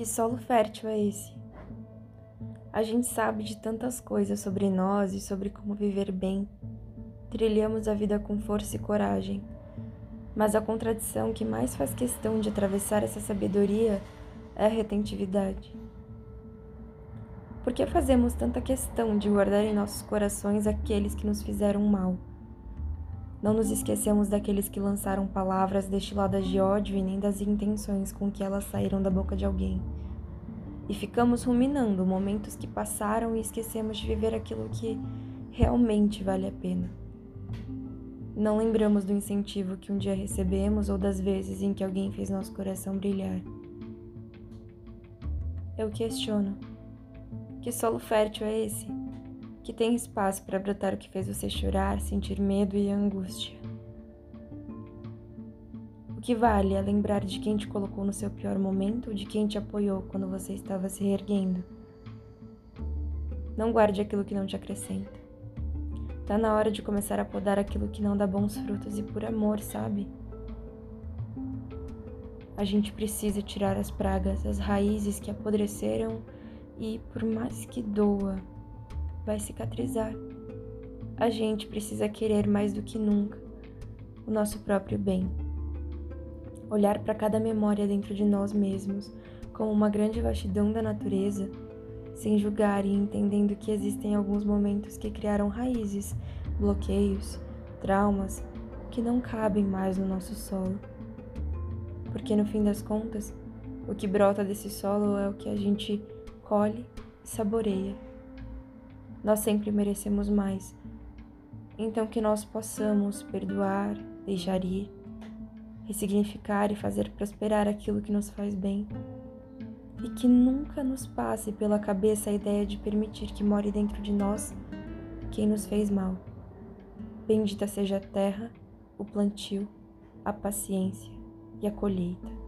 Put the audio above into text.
Que solo fértil é esse? A gente sabe de tantas coisas sobre nós e sobre como viver bem. Trilhamos a vida com força e coragem. Mas a contradição que mais faz questão de atravessar essa sabedoria é a retentividade. Por que fazemos tanta questão de guardar em nossos corações aqueles que nos fizeram mal? Não nos esquecemos daqueles que lançaram palavras destiladas de ódio e nem das intenções com que elas saíram da boca de alguém. E ficamos ruminando momentos que passaram e esquecemos de viver aquilo que realmente vale a pena. Não lembramos do incentivo que um dia recebemos ou das vezes em que alguém fez nosso coração brilhar. Eu questiono: que solo fértil é esse? Que tem espaço para brotar o que fez você chorar, sentir medo e angústia. O que vale é lembrar de quem te colocou no seu pior momento de quem te apoiou quando você estava se reerguendo. Não guarde aquilo que não te acrescenta. Tá na hora de começar a podar aquilo que não dá bons frutos e por amor, sabe? A gente precisa tirar as pragas, as raízes que apodreceram e, por mais que doa, vai cicatrizar. A gente precisa querer mais do que nunca o nosso próprio bem. Olhar para cada memória dentro de nós mesmos como uma grande vastidão da natureza, sem julgar e entendendo que existem alguns momentos que criaram raízes, bloqueios, traumas que não cabem mais no nosso solo. Porque no fim das contas, o que brota desse solo é o que a gente colhe e saboreia. Nós sempre merecemos mais. Então, que nós possamos perdoar, deixar ir, ressignificar e fazer prosperar aquilo que nos faz bem. E que nunca nos passe pela cabeça a ideia de permitir que more dentro de nós quem nos fez mal. Bendita seja a terra, o plantio, a paciência e a colheita.